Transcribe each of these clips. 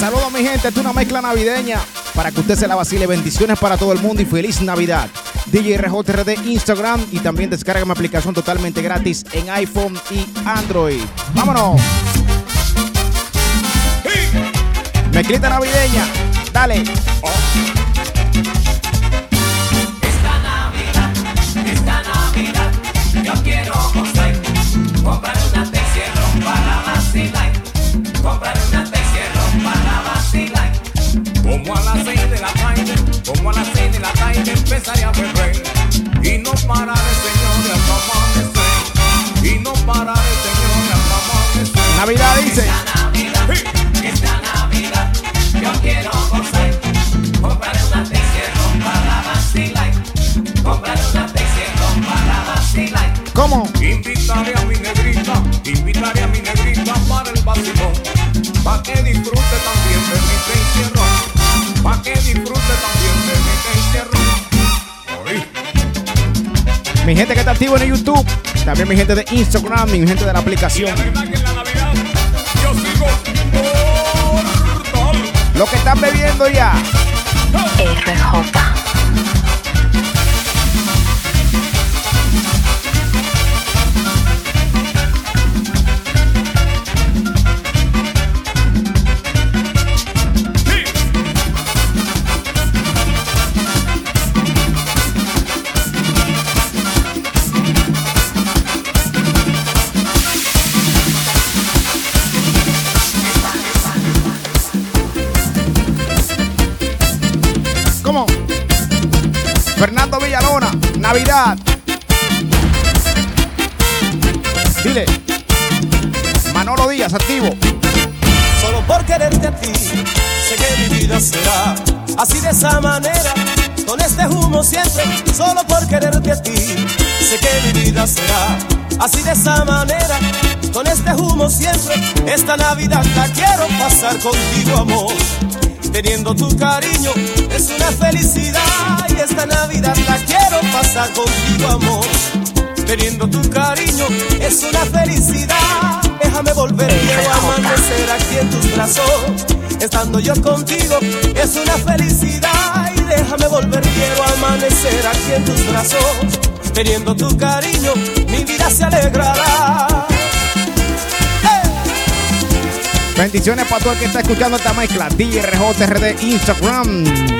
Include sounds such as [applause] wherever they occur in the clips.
Saludos mi gente, es una mezcla navideña para que usted se la vacile. Bendiciones para todo el mundo y feliz Navidad. DJ RJRD Instagram y también descarga mi aplicación totalmente gratis en iPhone y Android. ¡Vámonos! Mezclita navideña. Dale. Comprar una Texierro para vacilar, Como a las seis de la tarde, como a las seis de la tarde empezaré a beber y no pararé, señores, hasta amanecer y no pararé, señores, hasta amanecer. Navidad dice. Esta Navidad, esta Navidad, yo quiero gozar, comprar una Texierro para vacilar, comprar una Texierro para vacilar. ¿Cómo? Invitaré a mi negrita, invitaré a mi negrita para el vacilón, pa' que disfrute también Mi gente que está activo en YouTube. También mi gente de Instagram mi gente de la aplicación. Lo que están bebiendo ya. RJ. Fernando Villalona, Navidad. Dile. Manolo Díaz, activo. Solo por quererte a ti, sé que mi vida será así de esa manera, con este humo siempre. Solo por quererte a ti, sé que mi vida será así de esa manera, con este humo siempre. Esta Navidad la quiero pasar contigo, amor. Teniendo tu cariño es una felicidad contigo, amor. Teniendo tu cariño es una felicidad. Déjame volver, quiero amanecer aquí en tus brazos. Estando yo contigo es una felicidad. Y déjame volver, quiero amanecer aquí en tus brazos. Teniendo tu cariño, mi vida se alegrará. ¡Eh! Bendiciones para todo el que está escuchando esta mezcla. DJ RJRD Instagram.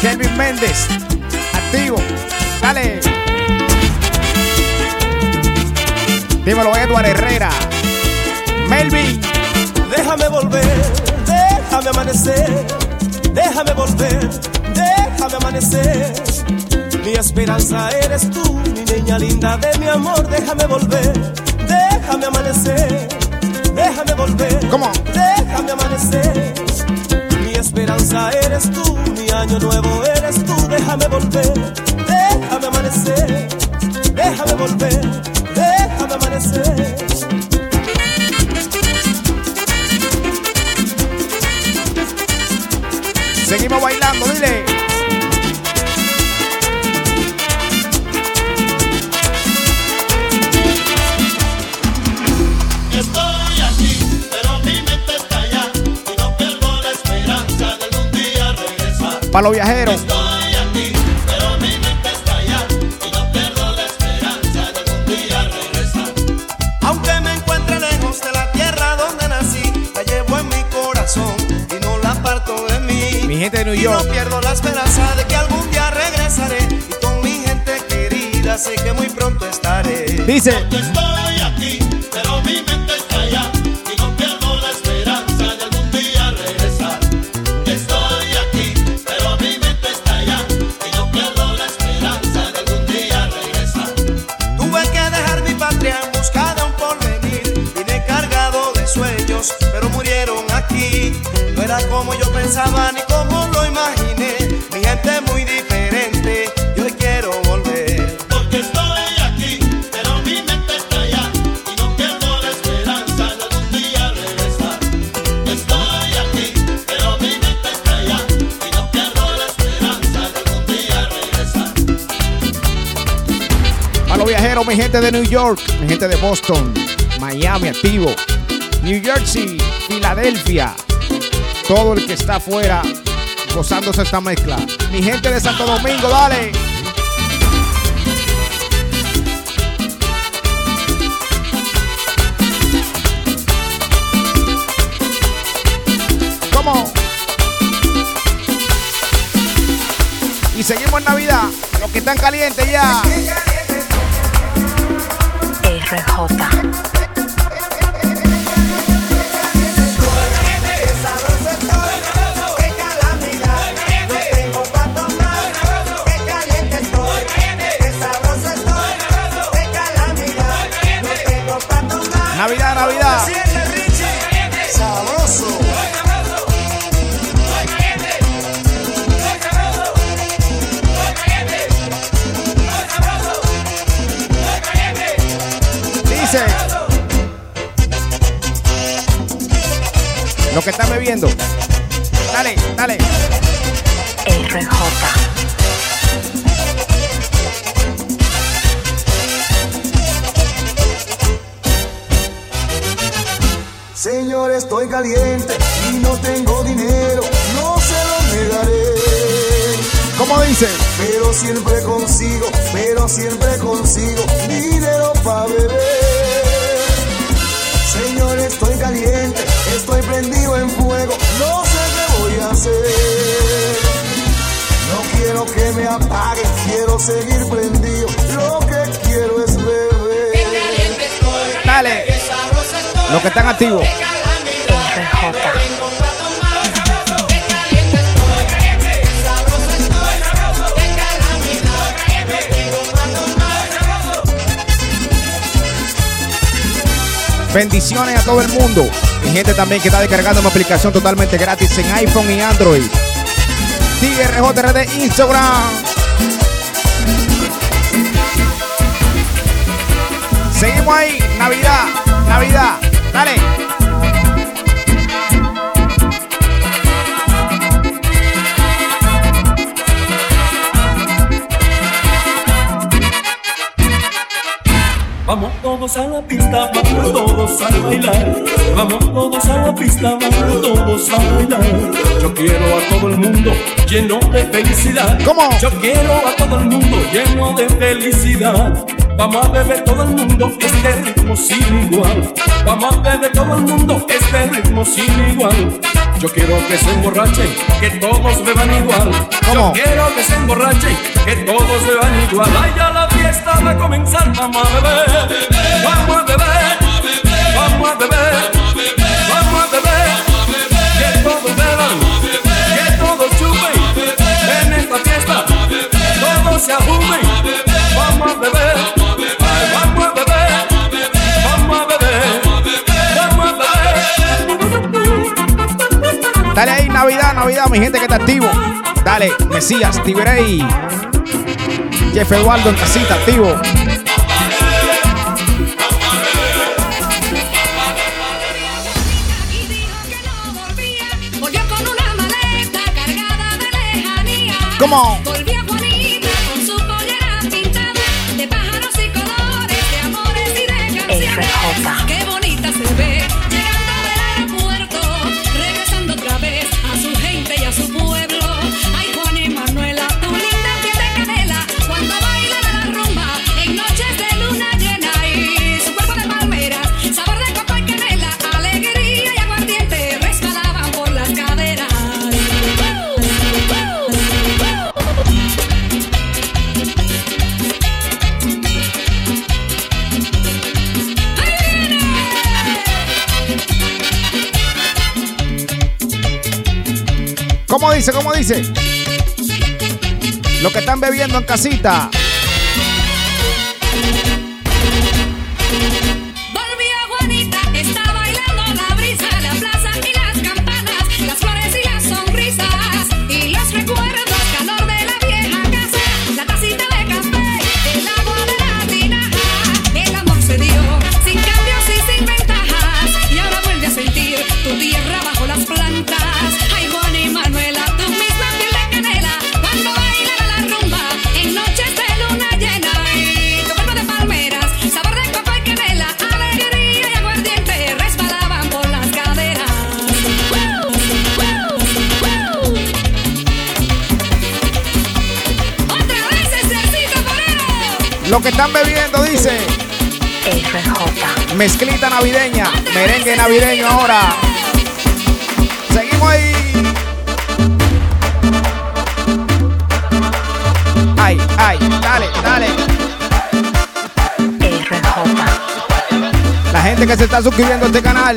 Kelvin Méndez, activo. Dale. Dímelo, Edward Herrera. Melvin. Déjame volver, déjame amanecer, déjame volver, déjame amanecer. Mi esperanza eres tú, mi niña linda de mi amor, déjame volver, déjame amanecer, déjame volver, ¿Cómo? déjame amanecer. Esperanza eres tú, mi año nuevo eres tú, déjame volver, déjame amanecer, déjame volver, déjame amanecer. Seguimos bailando, dile. Para los viajeros. de New York. Y no pierdo la esperanza de que algún día regresaré. Y con mi gente querida sé que muy pronto estaré. Dice. Como yo pensaba ni como lo imaginé. Mi gente es muy diferente y hoy quiero volver. Porque estoy aquí, pero mi mente está allá y no pierdo la esperanza de algún día regresar. Estoy aquí, pero mi mente está allá y no pierdo la esperanza de algún día regresar. a los viajeros, mi gente de New York, mi gente de Boston, Miami activo, New Jersey, Filadelfia, todo el que está afuera gozándose esta mezcla. Mi gente de Santo Domingo, dale. ¿Cómo? Y seguimos en Navidad. Los que están calientes ya. RJ. Lo que están bebiendo. Dale, dale. RJ. Señor, estoy caliente y no tengo dinero, no se lo negaré. ¿Cómo dice? Pero siempre consigo, pero siempre consigo apague, quiero seguir prendido, lo que quiero es beber. Dale. Los que están activos. Bendiciones a todo el mundo. Mi gente también que está descargando una aplicación totalmente gratis en iPhone y Android. TRJRD Instagram. Seguimos ahí. Navidad. Navidad. Dale. Vamos todos a la pista, vamos todos a bailar. Vamos todos a la pista, vamos todos a bailar. Yo quiero a todo el mundo lleno de felicidad. ¿Cómo? Yo quiero a todo el mundo lleno de felicidad. Vamos a beber todo el mundo este ritmo sin igual. Vamos a beber todo el mundo este ritmo sin igual. Yo quiero que se emborrachen, que todos beban igual. ¿Cómo? Yo quiero que se emborrachen, que todos beban igual. Ay, ya la fiesta va a comenzar, vamos a beber, vamos a beber, vamos a beber, vamos a beber, que todos beban, que todos chupen, en esta fiesta, todos se ajumen, vamos a beber, Dale ahí, Navidad, Navidad, mi gente que está activo. Dale, Mesías, Tiberey. Jeff Eduardo en casita, activo. Y dijo ¿Cómo dice? ¿Cómo dice? Lo que están bebiendo en casita. Lo que están bebiendo dice. Mezclita navideña. Merengue navideño ahora. Seguimos ahí. Ay, ay, dale, dale. La gente que se está suscribiendo a este canal.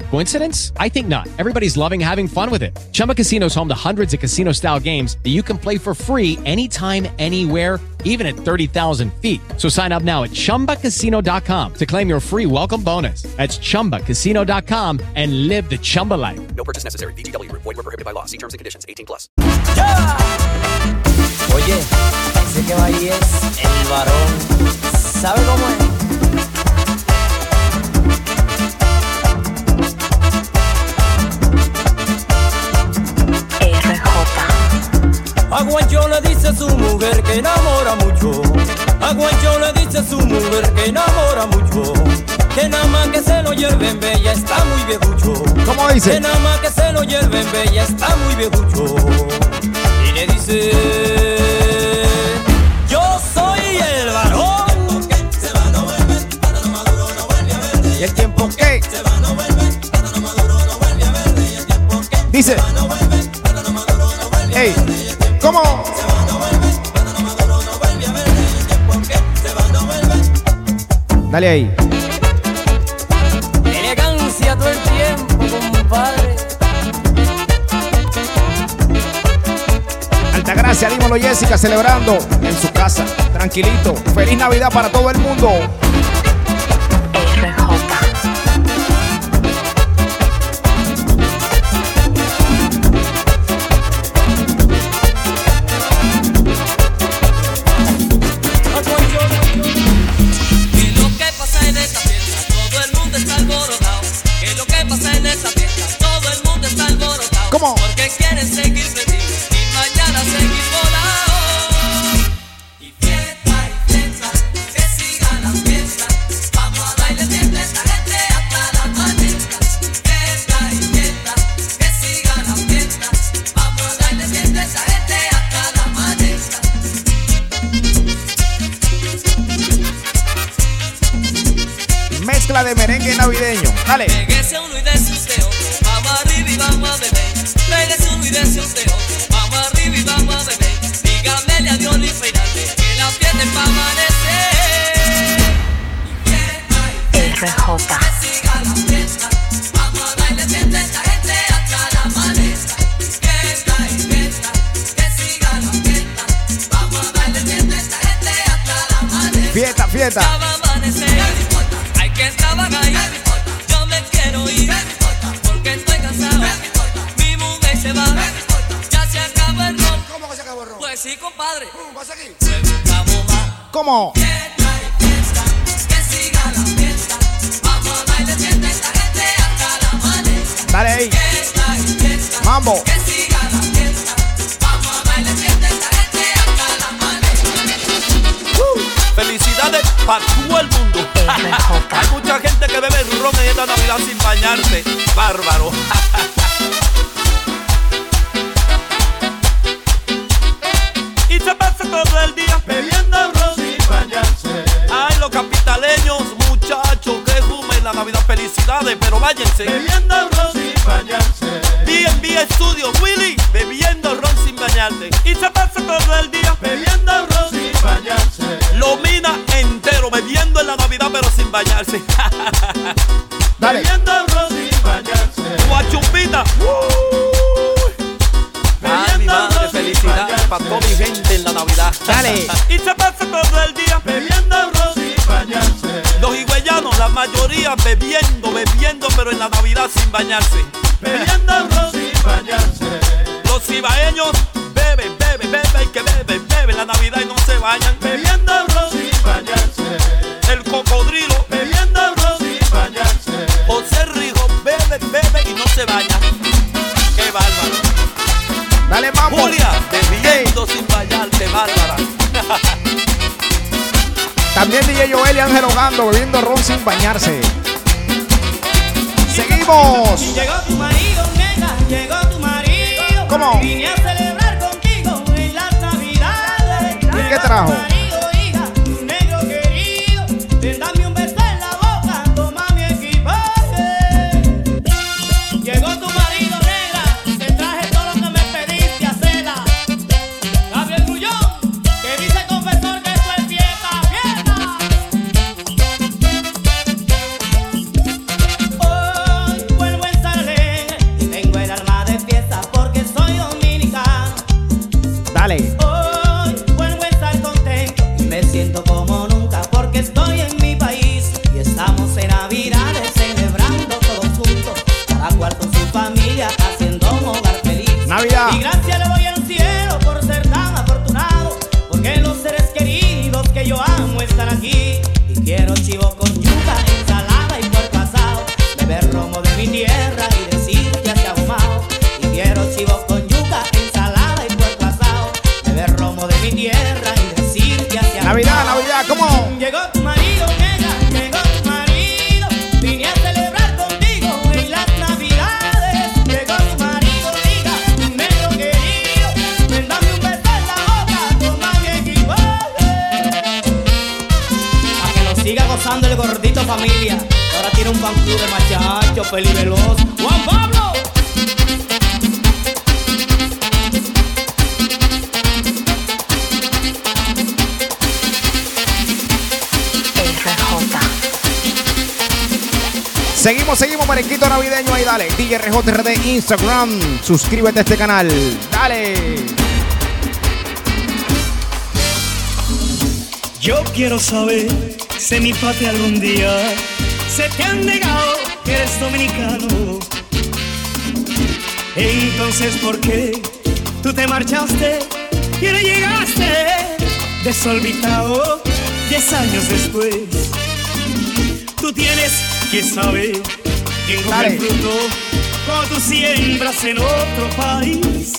Coincidence? I think not. Everybody's loving having fun with it. Chumba Casino is home to hundreds of casino style games that you can play for free anytime, anywhere even at 30,000 feet. So sign up now at ChumbaCasino.com to claim your free welcome bonus. That's ChumbaCasino.com and live the Chumba life. No purchase necessary. VGW Group. Void were prohibited by law. See terms and conditions. 18 plus. Yeah! Oye, ese que va ahí es el varón. ¿Sabe cómo es? RJ. A Guancho le dice a su mujer que enamora mucho. A Guancho le dice a su mujer que enamora mucho. Que nada más que se lo lleven bella está muy viejucho. ¿Cómo dice? Que nada más que se lo lleven bella está muy viejucho. Y le dice. Yo soy el varón. ¿Y el tiempo qué? Dice. Ey, ¿cómo? Dale ahí. Elegancia todo el tiempo, compadre. Altagracia, dímelo Jessica, celebrando en su casa, tranquilito. Feliz Navidad para todo el mundo. Va a amanecer, hay que trabajar ahí. Yo me quiero ir, porque estoy cansado. Mi mujer se va, ya se acabó el ron. ¿Cómo que se acabó el ron? Pues sí, compadre. ¿Cómo Mambo. que siga la fiesta. Vamos a bailar siempre esta gente hasta la amanezca. Felicidades para todo el mundo. [laughs] Hay mucha gente que bebe ron en esta Navidad sin bañarse. Bárbaro. y se pasa todo el día bebiendo ron sin bañarse. Ay, los capitaleños, muchachos, que jumen la Navidad pero váyanse. Bebiendo ron sin bañarse. B&B Studio, Willy, bebiendo ron sin bañarte. Y se pasa todo el día. Bebiendo ron sin bañarse. Lo mina entero, bebiendo en la Navidad, pero sin bañarse. [laughs] Dale. Bebiendo ron sin bañarse. Guachumpita. Ay, mi madre, felicidades para toda mi gente en la Navidad. Dale. [laughs] y se pasa todo el día. La mayoría bebiendo, bebiendo, pero en la Navidad sin bañarse. Bebiendo sin bañarse. Los cibaeños beben, beben, beben, que beben, beben en la Navidad y no se bañan. Bebiendo sin bañarse. El cocodrilo, Bebiendo sin bañarse. José Rijo, bebe, bebe y no se baña. Qué bárbaro. Dale, mambo. Julia, bebiendo sin bañarte, bárbara. [laughs] También DJ Joel y Ángel Hogando bebiendo ron sin bañarse. Seguimos. Llegó tu marido, nena, llegó tu marido. ¿Cómo? Vine a celebrar contigo en las navidades. ¿Y qué trajo? Familia. Ahora tiene un fan club de machachos, peliveloz. Juan Pablo. RJ. Seguimos, seguimos, merenquito navideño ahí, dale. DJ RJRD Instagram. Suscríbete a este canal. Dale. Yo quiero saber si mi patria algún día se te han negado que eres dominicano. Entonces, ¿por qué tú te marchaste y no llegaste desorbitado diez años después? Tú tienes que saber quién come el fruto cuando tú siembras en otro país.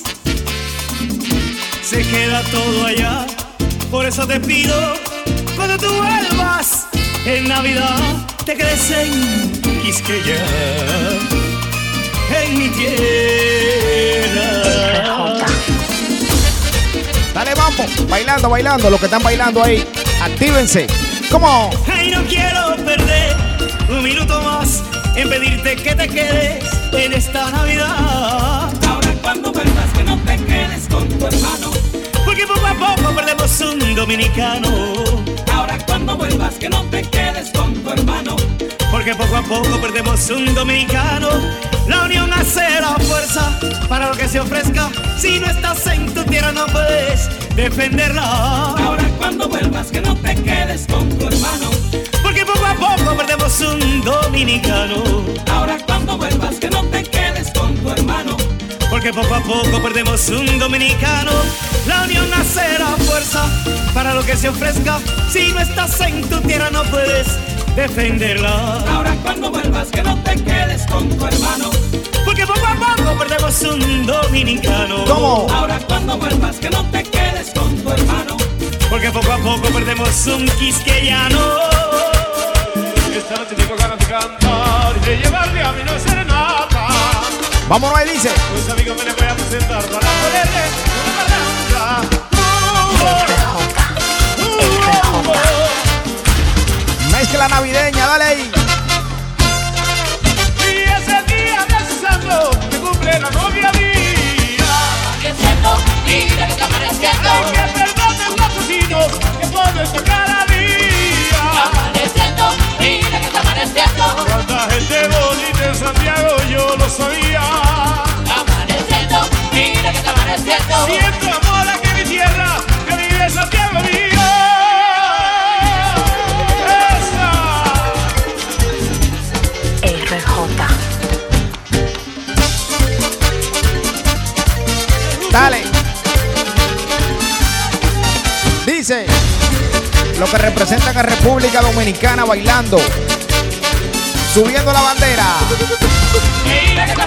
Se queda todo allá, por eso te pido, cuando tú vuelvas en Navidad, te quedes en Quisqueya, en mi tierra. Dale, mambo. Bailando, bailando. Los que están bailando ahí, actívense. ¿Cómo? Ay, no quiero perder un minuto más en pedirte que te quedes en esta Navidad. Ahora cuando vuelvas que no te quedes con tu hermano. Porque poco a poco perdemos un dominicano. Cuando vuelvas que no te quedes con tu hermano. Porque poco a poco perdemos un dominicano. La unión hace la fuerza para lo que se ofrezca. Si no estás en tu tierra no puedes defenderla. Ahora cuando vuelvas que no te quedes con tu hermano. Porque poco a poco perdemos un dominicano. Ahora cuando vuelvas que no te quedes con tu hermano. Porque poco a poco perdemos un dominicano. La unión hace la fuerza para lo que se ofrezca. Si no estás en tu tierra no puedes defenderla. Ahora cuando vuelvas que no te quedes con tu hermano. Porque poco a poco perdemos un dominicano. ¿Cómo? Ahora cuando vuelvas que no te quedes con tu hermano. Porque poco a poco perdemos un quisqueyano. Vámonos ahí, dice. Pues amigos, me les voy a presentar para ponerle una uh, Mezcla navideña, dale ahí. Y ese día de santo me cumple la novia mía. Mira que está amaneciendo. Ay, que perdones los asesinos que pones tu cara mía. Amaneciendo, mira que está amaneciendo. Cuánta gente bonita en Santiago, yo lo sabía. Siento amor aquí en mi tierra, que vive esa tierra mía. RJ. Dale. Dice lo que representan a República Dominicana bailando, subiendo la bandera. Mira que está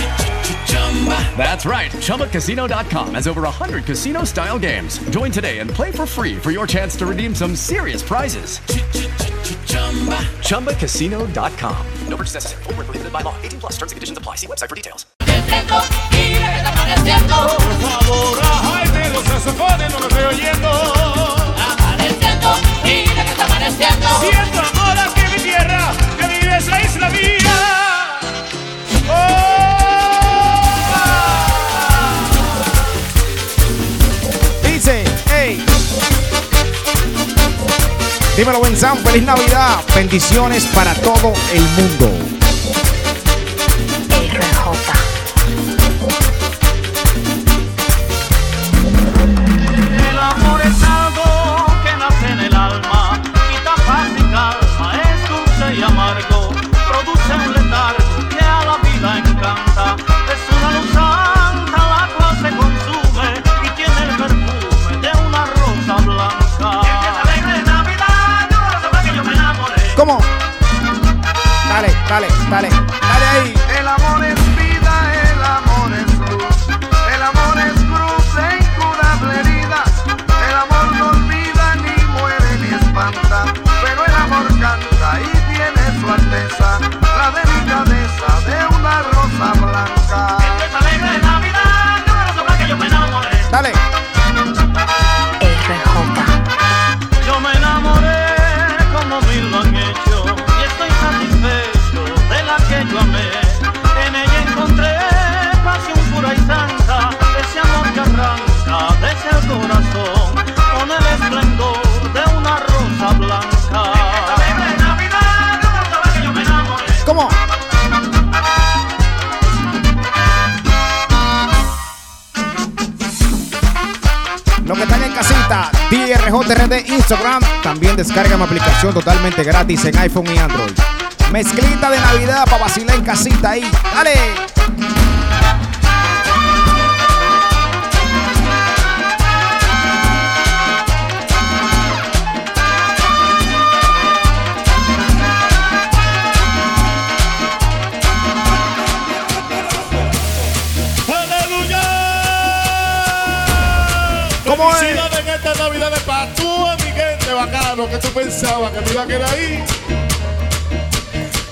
That's right. ChumbaCasino.com has over 100 casino style games. Join today and play for free for your chance to redeem some serious prizes. ChumbaCasino.com. No purchase necessary. Void where prohibited by law. 18 plus. Terms and conditions apply. See website for details. Mira que. Por favor, a los saxofones no lo estoy oyendo. Amaneciendo, mira que está amaneciendo. Siento amor aquí en mi tierra, que vive esa isla mía. Dice, Dímelo, Benzán, feliz Navidad. Bendiciones para todo el mundo. Gratis en iPhone y Android. Mezclita de Navidad para vacilar en casita ahí. ¡Dale! Que tú pensabas que me iba a quedar ahí.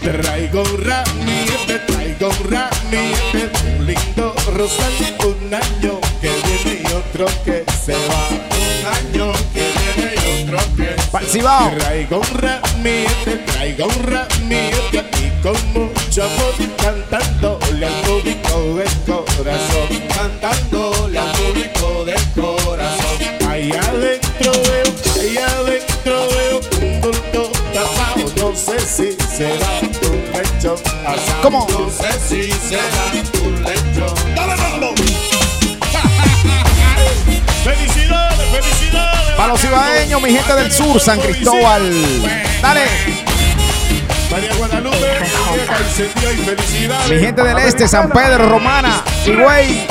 Traigo un ramillete, traigo un ramillete, un lindo rosal, un año que viene y otro que se va. Un año que viene y otro que se va. Traigo un ramillete, traigo un ramillete y con mucho amor cantándole al público del corazón, cantándole ¿Cómo? No sé si será lecho. ¡Dale, mambo! [laughs] ¡Felicidades, felicidades! Para los ibaeños, mi gente del sur, San Cristóbal. Dale. María Guadalupe, y felicidades. Mi gente del este, San Pedro, Romana, Higüey.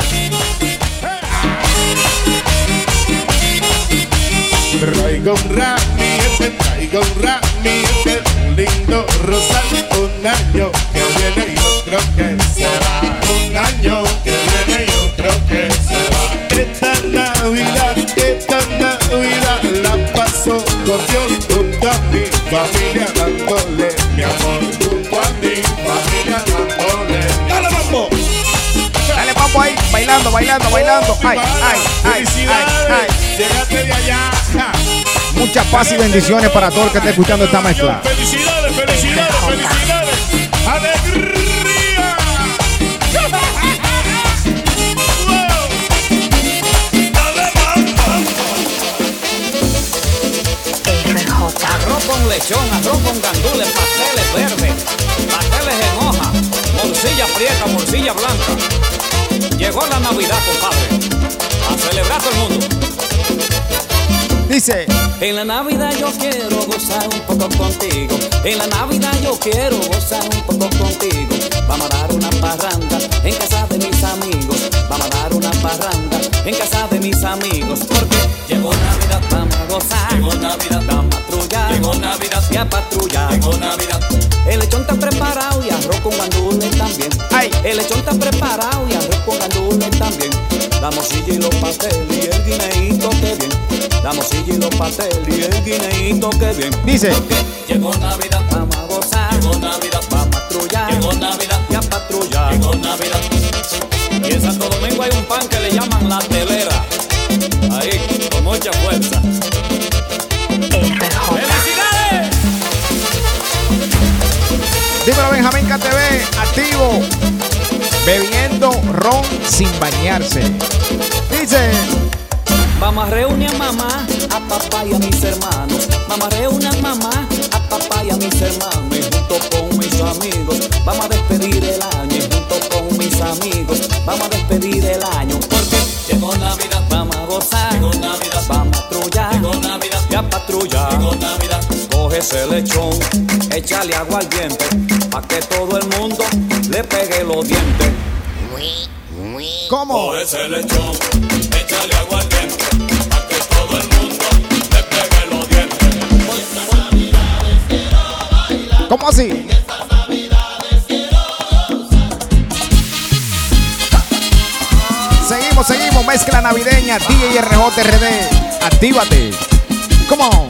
Traigo un ramillete, traigo un ramillete, un lindo rosal, un año que viene y otro que se va. Un año que viene y otro que se va. Esta Navidad, esta Navidad la paso con Dios junto a mi familia dándole mi amor. Junto a mi familia dándole. ¡Dale, mambo! Dale, vamos ahí, bailando, bailando, bailando. Ay, ay, ay, ay, ay. Llegate de allá. Mucha paz y bendiciones para todo el que esté escuchando esta mezcla. Felicidades, felicidades, felicidades. ¡Alegría! Arroz con lechón, arroz con gandules, pasteles verdes, pasteles en hoja, morcilla prieta, morcilla blanca. Llegó la Navidad, compadre. A celebrar todo el mundo. Dice. En la Navidad yo quiero gozar un poco contigo. En la Navidad yo quiero gozar un poco contigo. Vamos a dar una parranda en casa de mis amigos. Vamos a dar una parranda en casa de mis amigos. Porque llegó Navidad, vamos a gozar. Llegó Navidad, vamos a patrullar. Llegó Navidad, y a patrullar. Llegó Navidad. El lechón está preparado y arroz con gandules también. Ay. El lechón está preparado y arroz con gandules también. La morcilla y los pasteles y el guineíto que bien. La morcilla y los pasteles y el guineíto que bien. Dice. Llegó Navidad, vamos a gozar. Llegó Navidad, vamos a patrullar. Llegó Navidad, y a patrullar. Llegó Navidad. Y en Santo Domingo hay un pan que le llaman la telera. Ahí, con mucha fuerza. Dímelo, Benjamín KTV, activo. Bebiendo ron sin bañarse. Dice. Vamos a reunir a mamá, a papá y a mis hermanos. Vamos a reunir a mamá, a papá y a mis hermanos. Y junto con mis amigos, vamos a despedir el año. Y junto con mis amigos, vamos a despedir el año. Porque llegó Navidad, vamos a gozar. Llegó Navidad, vamos a patrullar. Llegó Navidad, y a patrullar. Llegó Navidad. Ese lechón, échale agua al diente, pa' que todo el mundo le pegue los dientes. ¿Cómo? Coge ese lechón, échale agua al diente, pa' que todo el mundo le pegue los dientes. ¿Cómo así? Seguimos, seguimos. Mezcla navideña. DJ RJ RD. Actívate. ¿Cómo?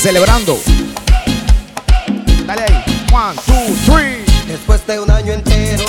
Celebrando. Dale ahí. One, two, three. Después de un año entero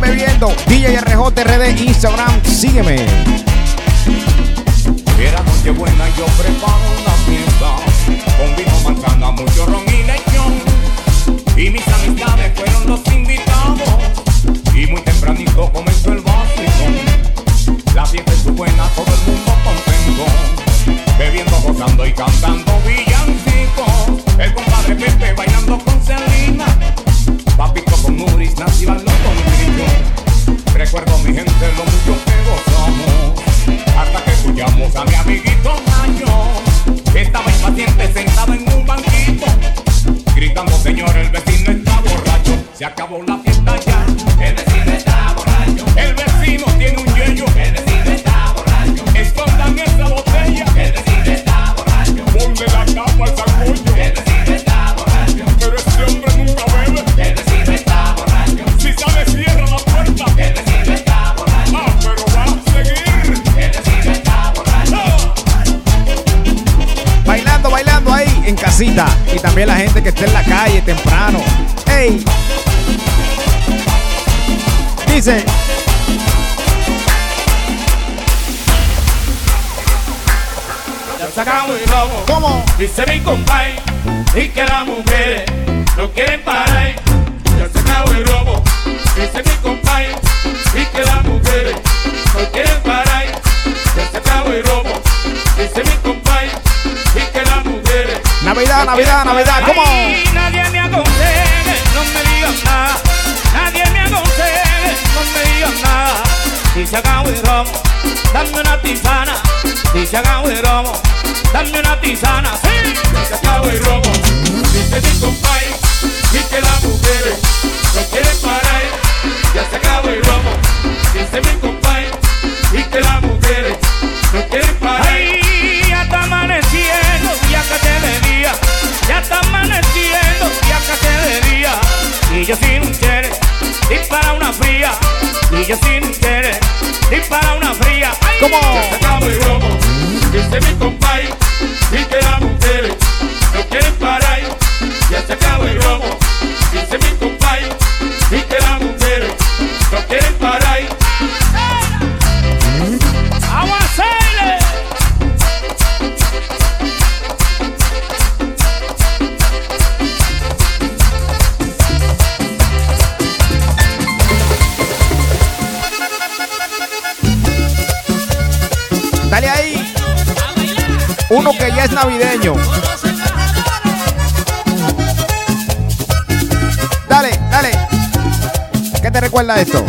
están bebiendo. DJ RD Instagram, sígueme. Era noche buena, yo preparo una fiesta. Con vino, manzana, mucho ron y lechón. Y mis amistades fueron los temprano. ¡Ey! Dice. Ya sacamos el lobo. ¿Cómo? Dice mi compay. Y que las mujeres no quieren parar. Ya se sacamos el robo. Dice mi compay. Y que las mujeres no quieren parar. Ya sacamos el robo. Dice mi compay. Y que las mujeres. Navidad, Navidad, Navidad. ¿Cómo? hagan un romo, dame una tisana. Dice hagan un romo, dame una tisana. Dice hagan un romo, dice mi compadre, dice las mujeres, no quieren parar. Ya se acabó el romo, dice mi compadre, dice las mujeres, no quieren parar. Ay, ya está amaneciendo, ya que te veía, ya está amaneciendo, ya que te veía. Y yo sin querer, dispara una fría, y yo sin querer. Y para una fría, como el robo. es navideño. Dale, dale. ¿Qué te recuerda esto?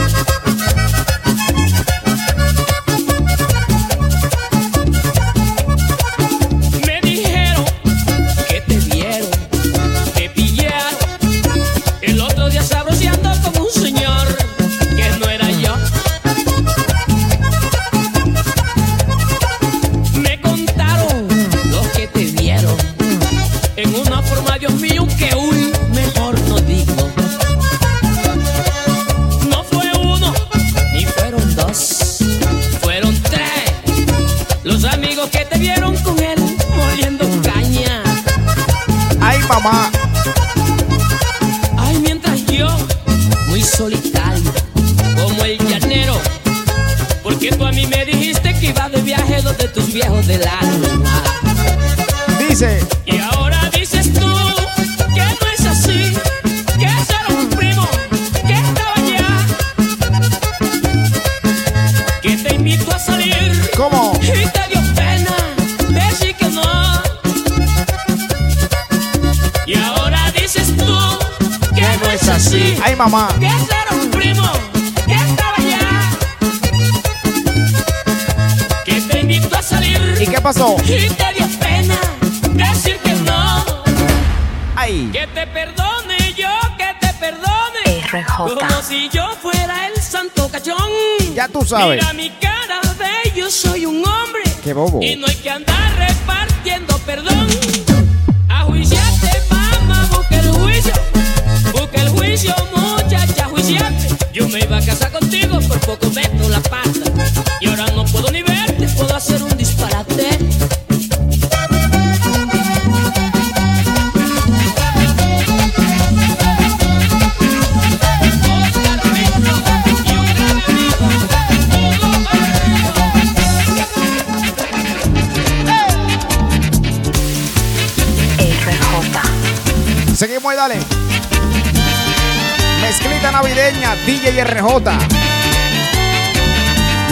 Mira mi cara de yo soy un hombre. Qué bobo. Y no hay que andar Navideña, DJ RJ.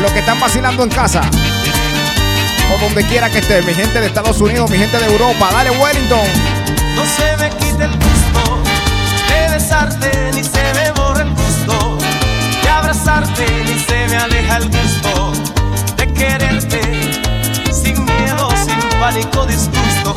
Los que están vacilando en casa. O donde quiera que esté. Mi gente de Estados Unidos, mi gente de Europa. Dale, Wellington. No se me quita el gusto de besarte, ni se me borra el gusto de abrazarte, ni se me aleja el gusto de quererte sin miedo, sin pánico, disgusto.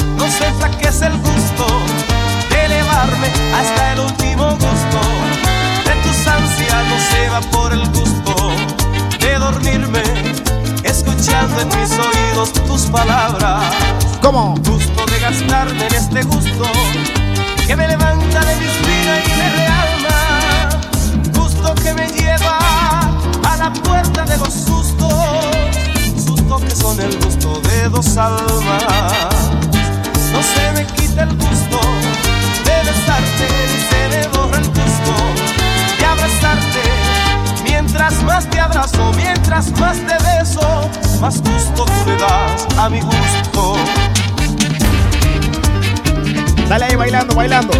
Almas. No se me quita el gusto de besarte ni se me borra el gusto de abrazarte. Mientras más te abrazo, mientras más te beso, más gusto tú le das a mi gusto. Dale ahí bailando, bailando.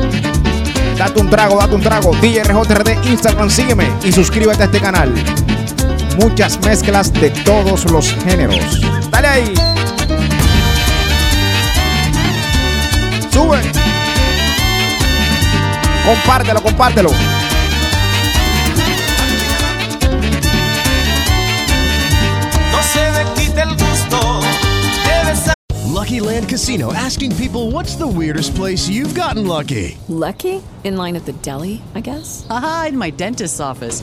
Date un trago, date un trago. DJ RJRD Instagram, sígueme y suscríbete a este canal. Muchas mezclas de todos los géneros. Dale ahí. Sube. Compártelo, compártelo. No se me quita el gusto. Lucky Land Casino asking people what's the weirdest place you've gotten lucky? Lucky? In line at the deli, I guess? Aha, in my dentist's office.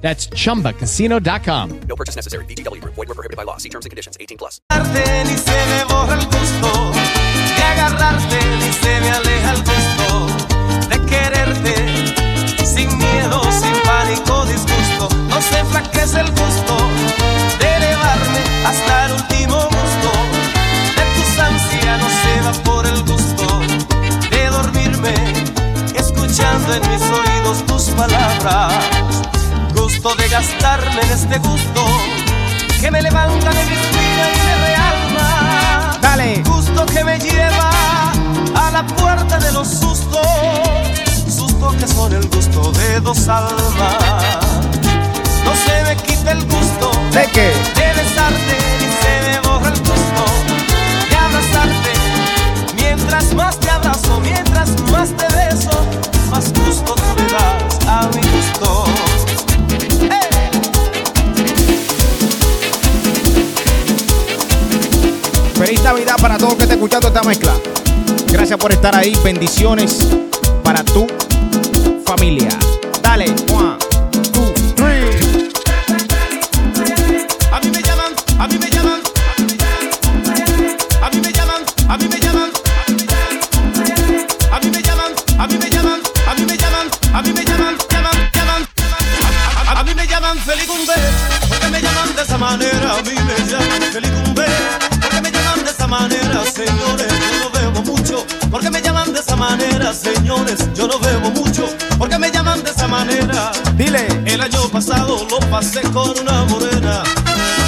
That's chumbacasino.com. No purchase necessary. VGW Group. Void were prohibited by law. See terms and conditions. 18 plus. ni se me borra el gusto de agarrarte, ni se me aleja el gusto de quererte sin miedo, sin pánico, disgusto. No se enflaquece el gusto de elevarme hasta el último gusto de tus ansias, no se va por el gusto de dormirme escuchando en mis oídos tus palabras. Gusto de gastarme en este gusto que me levanta de mi vida y me realma. Dale. Gusto que me lleva a la puerta de los sustos. Sustos que son el gusto de dos almas. Esta mezcla. Gracias por estar ahí. Bendiciones para tu familia. Pasé con una morena,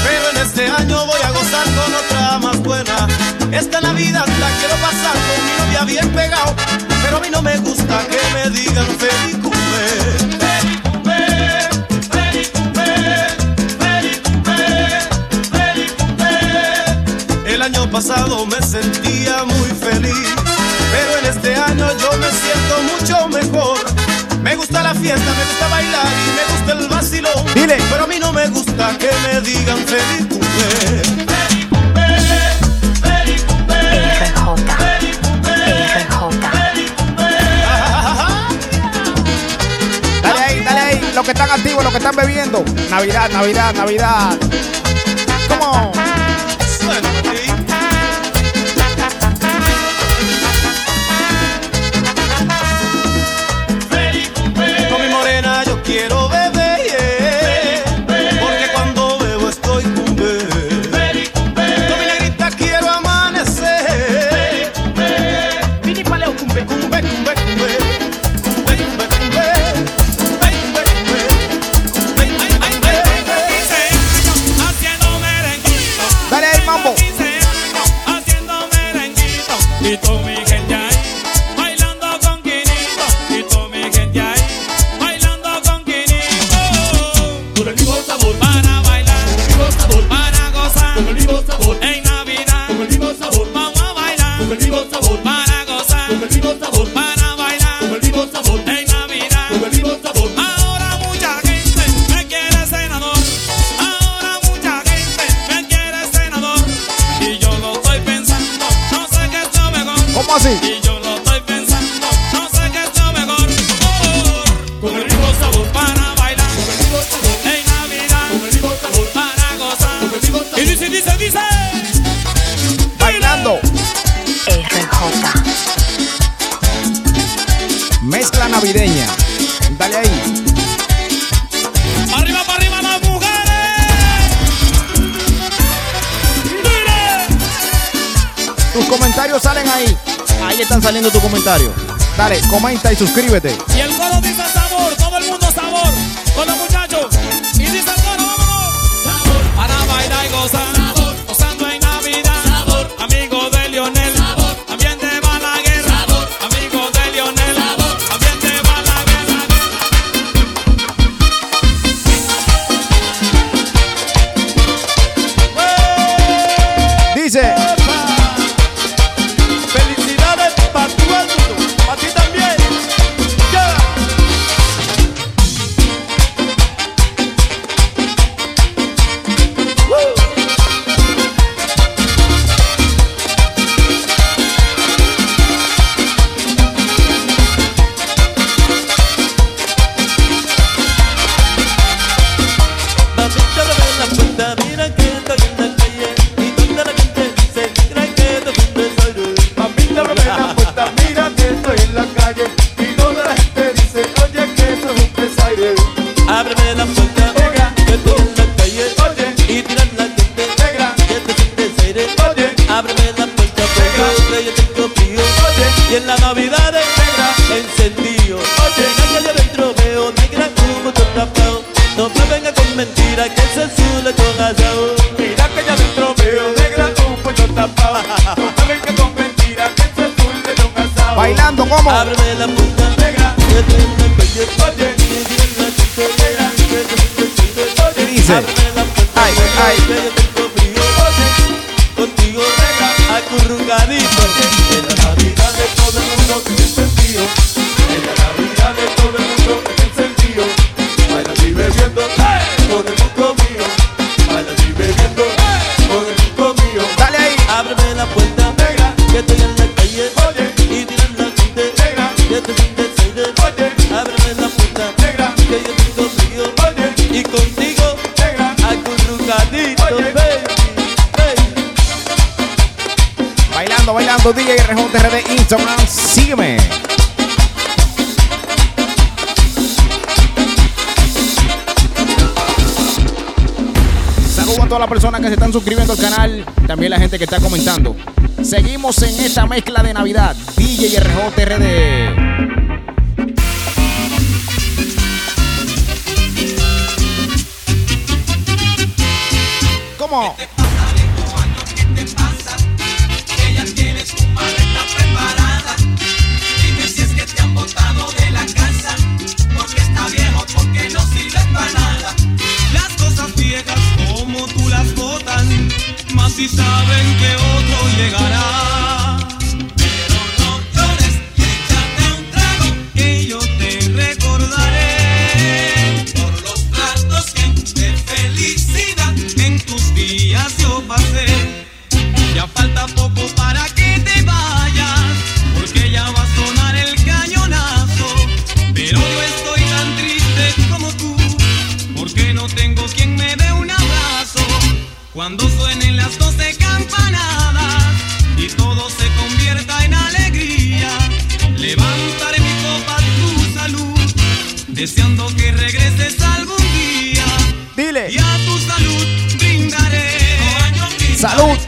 pero en este año voy a gozar con otra más buena. Esta Navidad la quiero pasar con mi novia bien pegado, pero a mí no me gusta que me digan feliz cumple. Feliz cumple, feliz cumple, feliz cumple, feliz cumple. El año pasado me sentía muy feliz, pero en este año yo me siento mucho mejor fiesta me gusta bailar y me gusta el vacilón. Dile. Pero a mí no me gusta que me digan feliz cumple. Feliz cumple, feliz cumple. Feliz cumple. Dale ahí, dale ahí. Los que están activos, los que están bebiendo. Navidad, Navidad, Navidad. ¿Cómo? Y yo lo estoy pensando, no sé qué es lo mejor. Con el mismo sabor para bailar. Con el mismo sabor en Navidad. Con el mismo sabor para gozar. Y dice, dice, dice. Bailando. RJ. Mezcla navideña. están saliendo tus comentarios. Dale, comenta y suscríbete. todas las personas que se están suscribiendo al canal, también la gente que está comentando. Seguimos en esta mezcla de Navidad, DJ RJ si saben que otro llegará. Pero no llores, échate un trago, que yo te recordaré por los platos que de felicidad en tus días yo pasé. Ya falta poco para deseando que regreses algún día. Dile. Y a tu salud brindaré. Salud.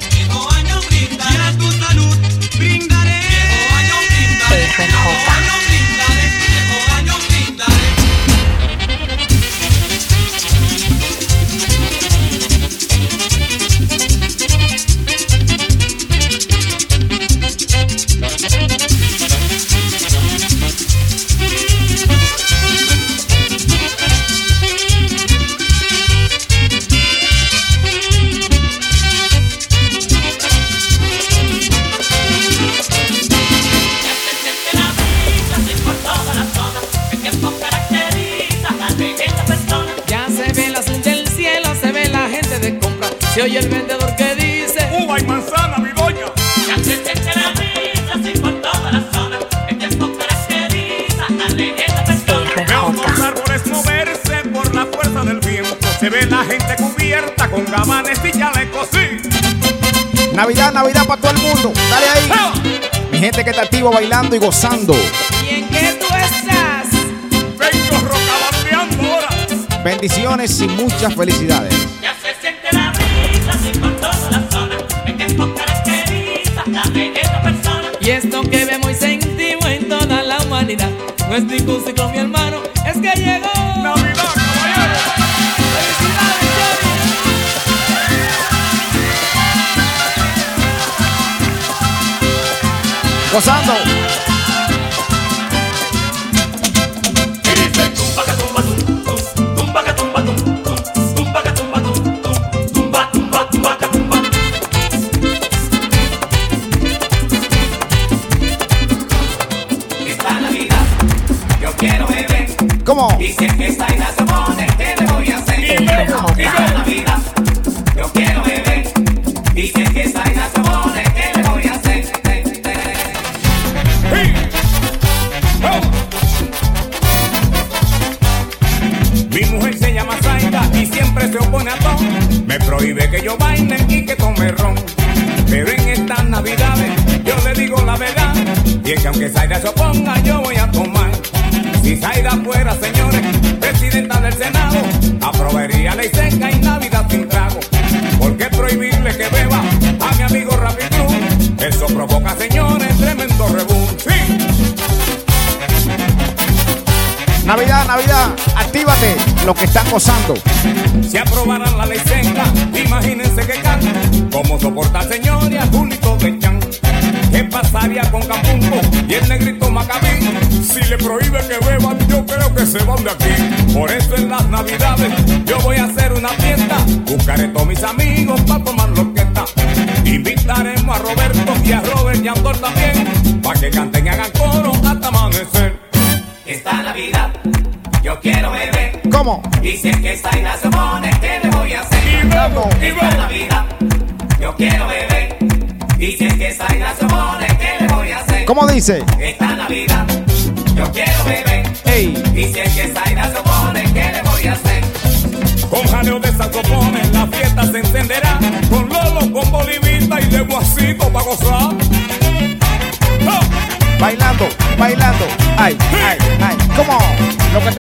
Navidad, Navidad para todo el mundo. Dale ahí. Mi gente que está activa bailando y gozando. ¿Y en qué tú estás? Vengo rocabandeando ahora. Bendiciones y muchas felicidades. Ya se siente la así por toda la zona. El tiempo caracteriza a leyenda persona. Y esto que vemos y sentimos en toda la humanidad. No es ningún ciclo, mi hermano, es que llegó. Navidad, Gozando. Esta gozando. Si aprobaran la ley seca, imagínense que can. ¿Cómo soportar, señor, y a Julito de Chan? ¿Qué pasaría con Capumbo y el negrito Macabí? Si le prohíbe que beban, yo creo que se van de aquí. Por eso en las navidades yo voy a hacer una fiesta. Buscaré todos mis amigos para tomar lo que está. Invitaremos a Roberto y a Robert y a Andor también. Para que canten y hagan coro hasta amanecer. Esta Navidad yo quiero beber. ¿Cómo? Y si es que esta vaina se pone, ¿qué le voy a hacer? Vamos. Esta Navidad yo quiero beber. Y si es que esta vaina se pone, ¿qué le voy a hacer? ¿Cómo dice? Esta Navidad yo quiero beber. Ey. Y si es que esta vaina se pone, ¿qué le voy a hacer? Con jaleo de saxofones la fiesta se encenderá. Con Lolo, con Bolivita y de Guasito para gozar. Bailando, bailando. Ay, ay, ay. ¿Cómo? Lo que With the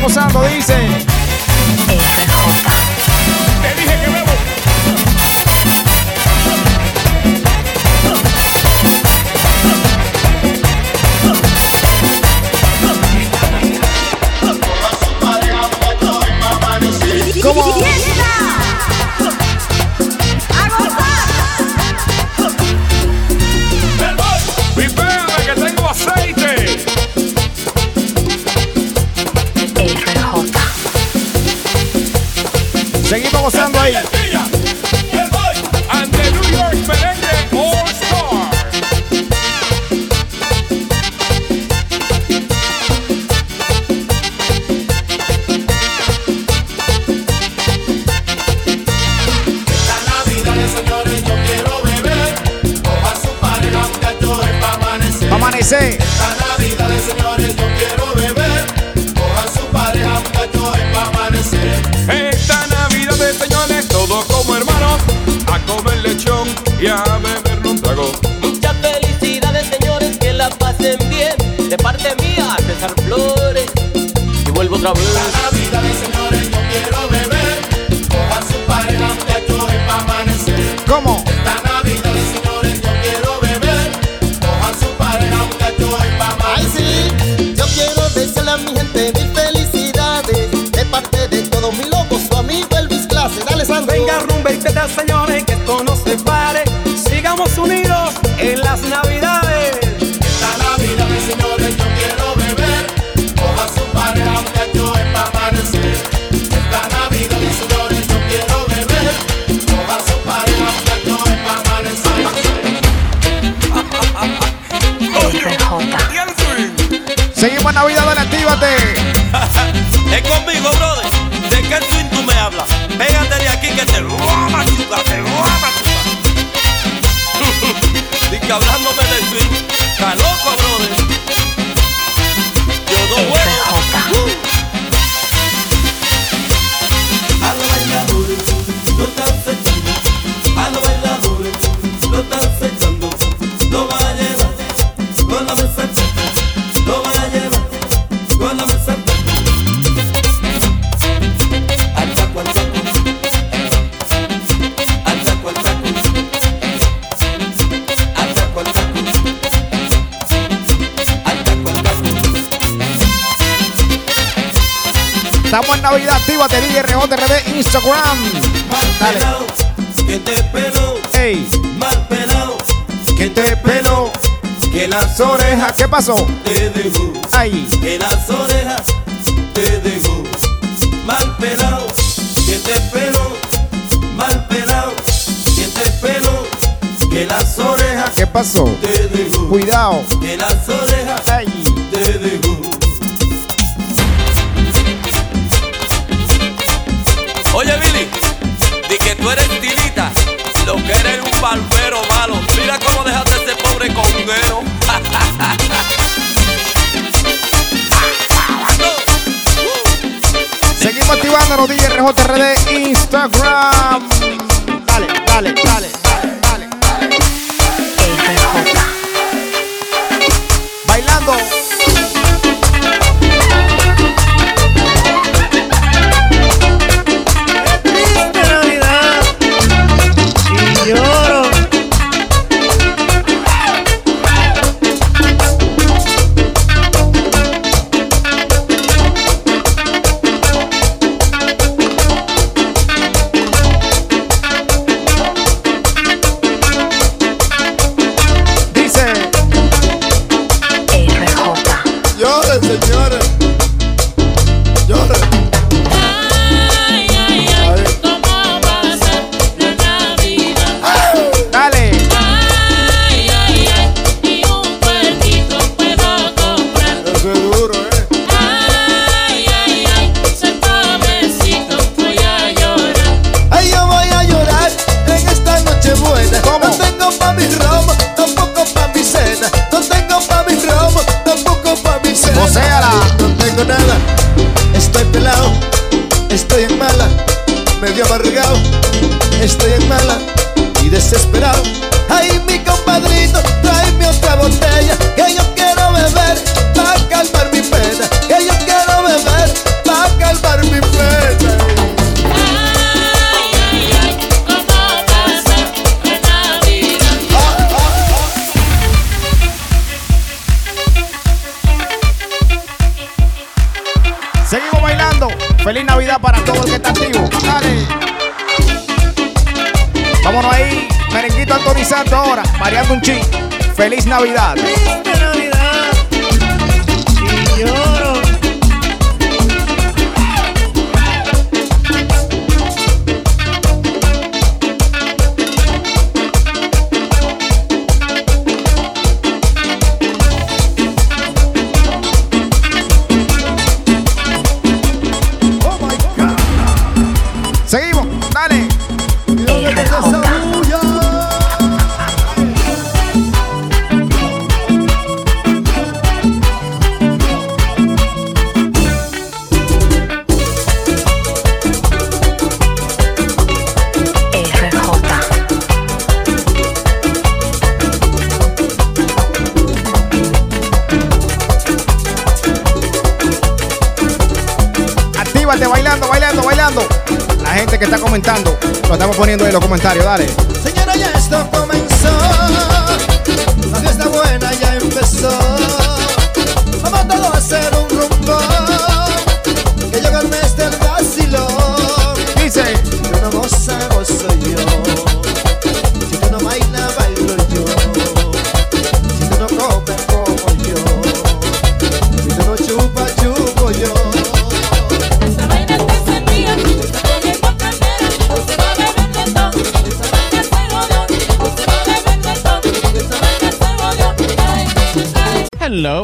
Gozando, dice. Te paso. Te dejo. Ahí. Que las orejas te dejo. Mal pelado. Que te pelo. Mal pelado. Que te pelo. Que las orejas. ¿Qué pasó? Te dejo. Cuidado. Que las orejas. Ahí. Te dejo. Oye, Billy. Di que tú eres tilita. Lo que eres un barbero malo. Mira cómo dejaste a ese pobre conguero. [laughs] Escándalo DJ RJRD Instagram. Dale, dale, dale. Navidad. Poniendo en los comentarios, dale.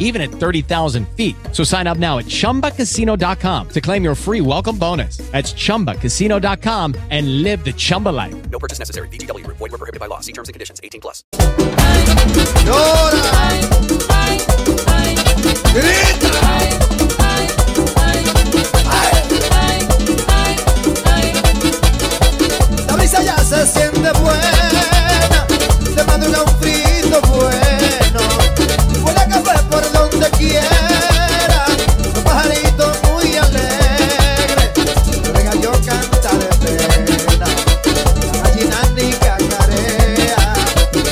even at 30,000 feet. So sign up now at ChumbaCasino.com to claim your free welcome bonus. That's ChumbaCasino.com and live the Chumba life. No purchase necessary. VGW Group. Void were prohibited by law. See terms and conditions. 18 plus. La brisa ya se siente buena, de madruga un frito bueno.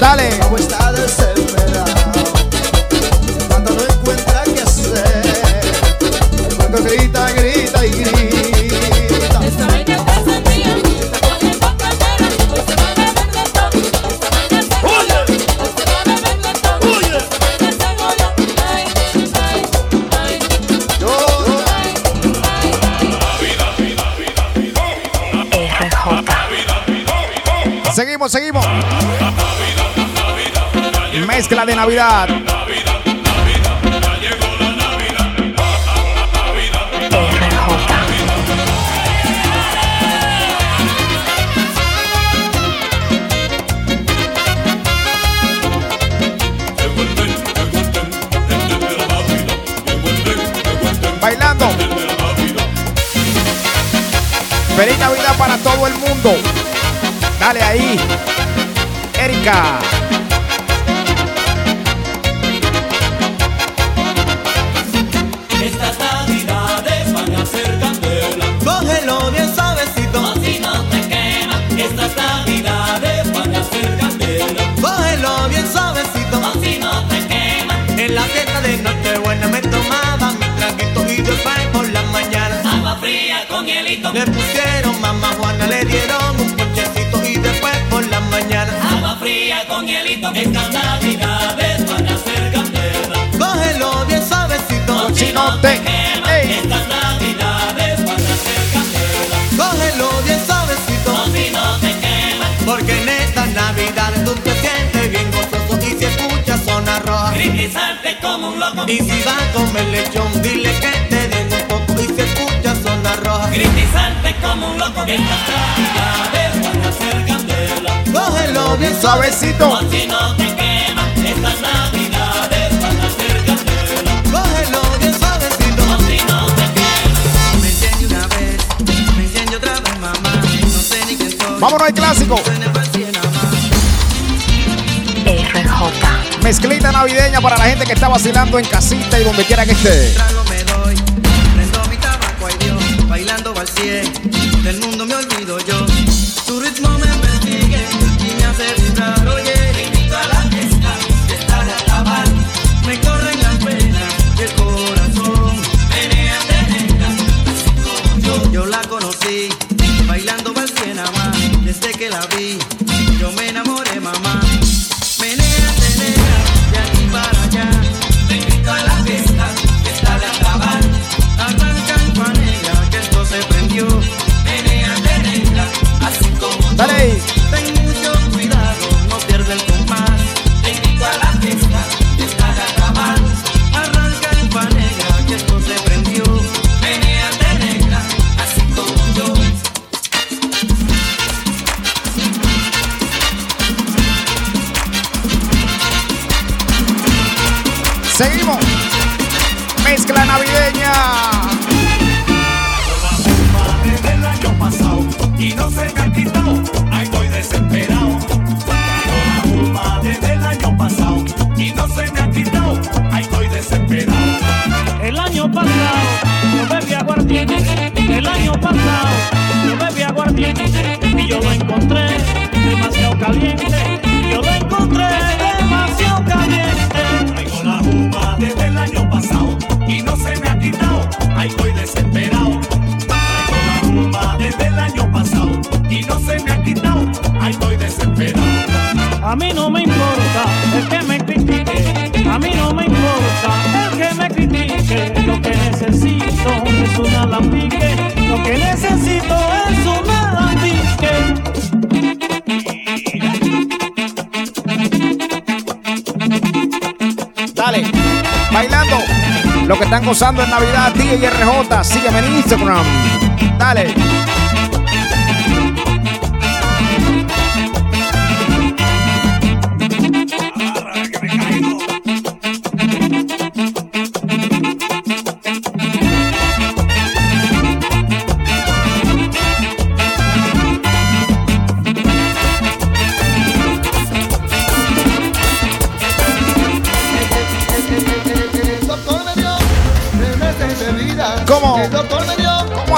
Dale. Está desesperado, cuando no encuentra qué hacer. Puerco grita, grita y grita. Seguimos, seguimos. Mezcla de Navidad. Bailando. Feliz Navidad para todo el mundo. Dale ahí. Erika. Traguito y después por la mañana Agua fría con hielito. le pusieron mamá Juana, le dieron un ponchecito y después por la mañana Agua fría con hielito. Estas navidades van a ser candela. cógelo bien suavecito. Si no te quema. Estas navidades van a ser candela. Cógelo bien suavecito. Si no te quema. Porque en esta Navidad tú te sientes bien gozoso y si escuchas zona roja. Gritizarte como un loco. Y si vas a comer lechón, dile que te den un poco y si escuchas zona roja. Gritizarte como un loco. Estas navidades van a ser candela. Cógelo bien suavecito. Si no te quema. Estas navidades van a ser candela. Cógelo bien suavecito. Si no te quema. Me enciende una vez, me enciende otra vez, mamá. No sé ni quién soy. Vámonos al clásico. Mezclita navideña para la gente que está vacilando en casita y donde quiera que esté. Un lo que necesito es un alambique. Dale, bailando. Lo que están gozando en Navidad, DJ. Sígueme en Instagram. Dale.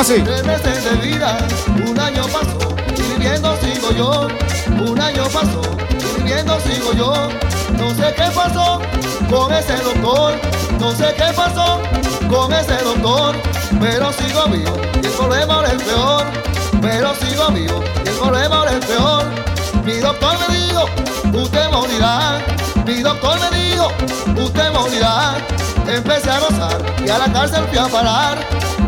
¿Cómo así? tres meses de vida. Un año pasó viviendo sigo yo. Un año pasó viviendo sigo yo. No sé qué pasó con ese doctor. No sé qué pasó con ese doctor. Pero sigo vivo y el problema es peor. Pero sigo vivo y el problema es peor. Mi doctor me dijo, usted morirá. Mi doctor me dijo, usted morirá. Empecé a gozar y a la cárcel fui a parar.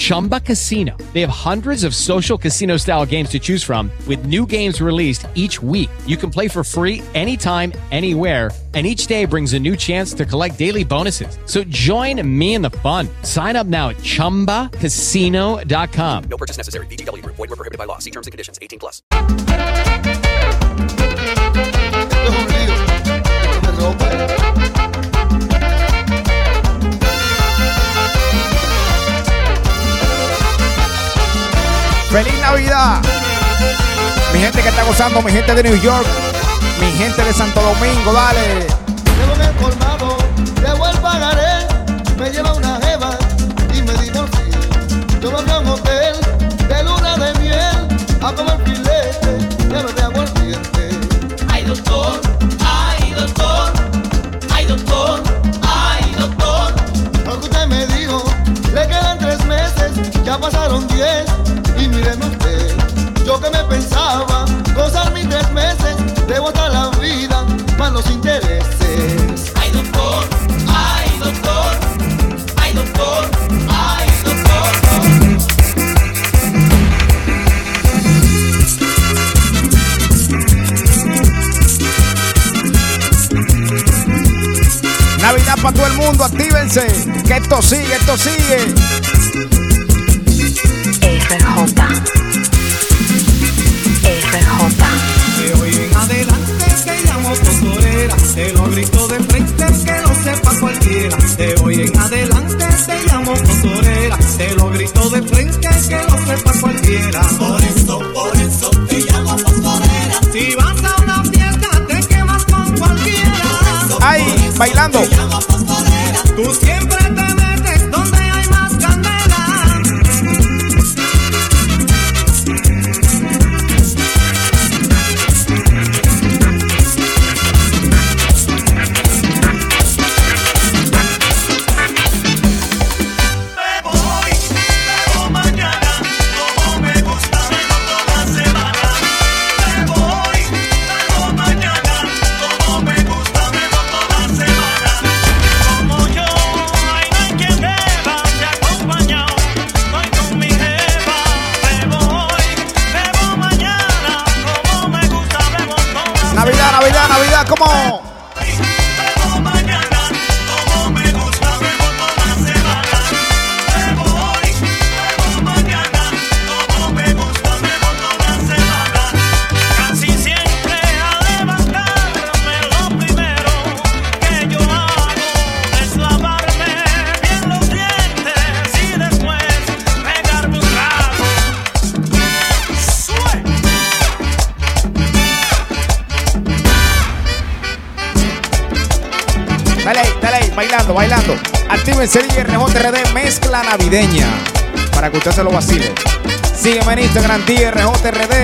Chumba Casino. They have hundreds of social casino style games to choose from, with new games released each week. You can play for free anytime, anywhere. And each day brings a new chance to collect daily bonuses. So join me in the fun. Sign up now at chumbacasino.com. No purchase necessary. VGW Group. Void were prohibited by law. See terms and conditions. 18 plus. ¡Feliz Navidad! Mi gente que está gozando, mi gente de New York, mi gente de Santo Domingo, dale. Llevo colmado, me lleva una Instagram DRJRD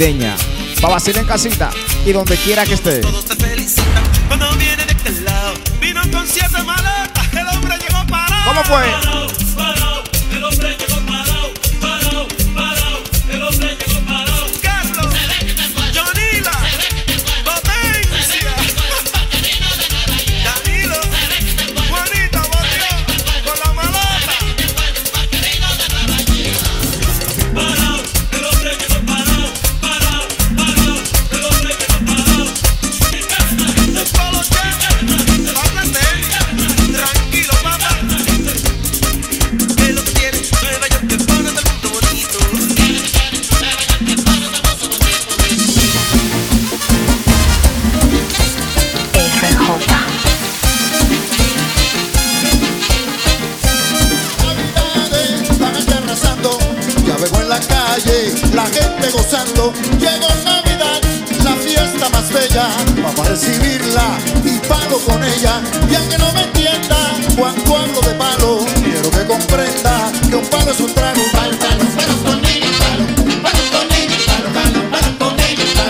navideña. Para vacilar en casita y donde quiera que esté. ¿Cómo fue?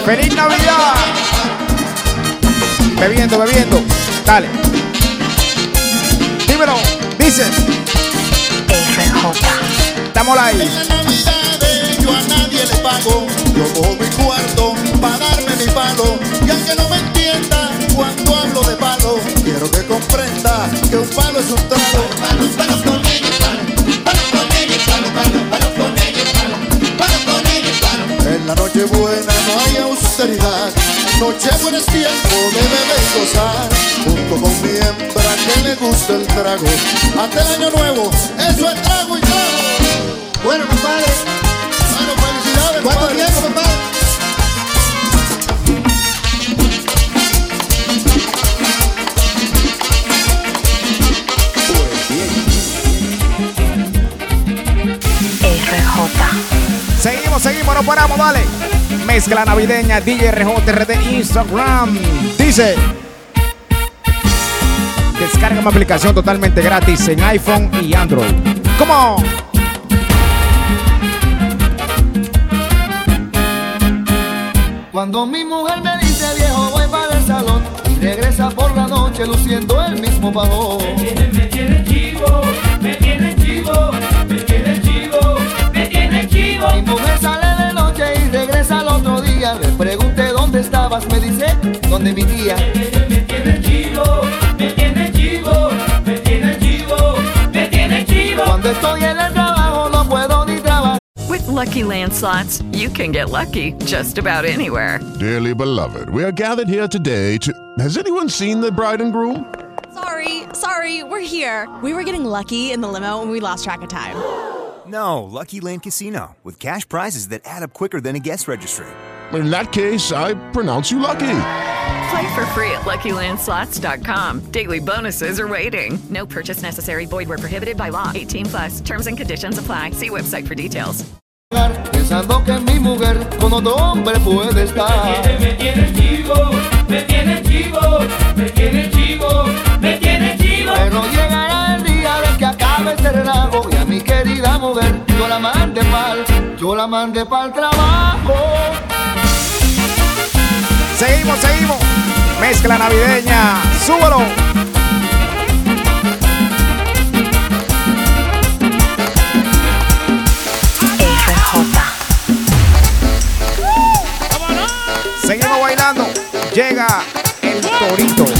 ¡Feliz Navidad! Bebiendo, bebiendo. Dale. Dímelo, dices. FJ. Estamos ahí. En la Navidad yo a nadie le pago. Yo cojo mi cuarto para darme mi palo. Y aunque no me entienda cuando hablo de palo, quiero que comprenda que un palo es un trago. Palos, palos, palos, en la noche buena no hay austeridad, noche buena es tiempo de beber y gozar, junto con mi hembra que le gusta el trago, hasta el año nuevo, eso es trago y trago. Bueno, compadre, bueno, felicidades, ¿cuánto tiempo, compadre? seguimos, seguimos, no paramos, dale. Mezcla navideña, DJ Instagram. Dice. Descarga mi aplicación totalmente gratis en iPhone y Android. ¡Cómo! Cuando mi mujer me dice viejo voy para el salón y regresa por la noche luciendo el mismo pavor. Me tiene, me tiene chivo, me tiene chivo. Mi mujer sale de noche y regresa al otro día. Le pregunté dónde estabas, me dice, ¿dónde mi tía? With lucky landslots, you can get lucky just about anywhere. Dearly beloved, we are gathered here today to. Has anyone seen the bride and groom? Sorry, sorry, we're here. We were getting lucky in the limo and we lost track of time. No, Lucky Land Casino, with cash prizes that add up quicker than a guest registry. In that case, I pronounce you lucky. Play for free at LuckyLandSlots.com. Daily bonuses are waiting. No purchase necessary. Void where prohibited by law. 18 plus. Terms and conditions apply. See website for details. Pensando que mi mujer con otro hombre puede estar. Me tiene chivo, me tiene chivo, me tiene chivo, me tiene chivo. Pero llegará relajo y a mi querida mujer yo la mandé mal, yo la mandé para el trabajo. Seguimos, seguimos. Mezcla navideña. Súbelo. Seguimos bailando. Llega el torito.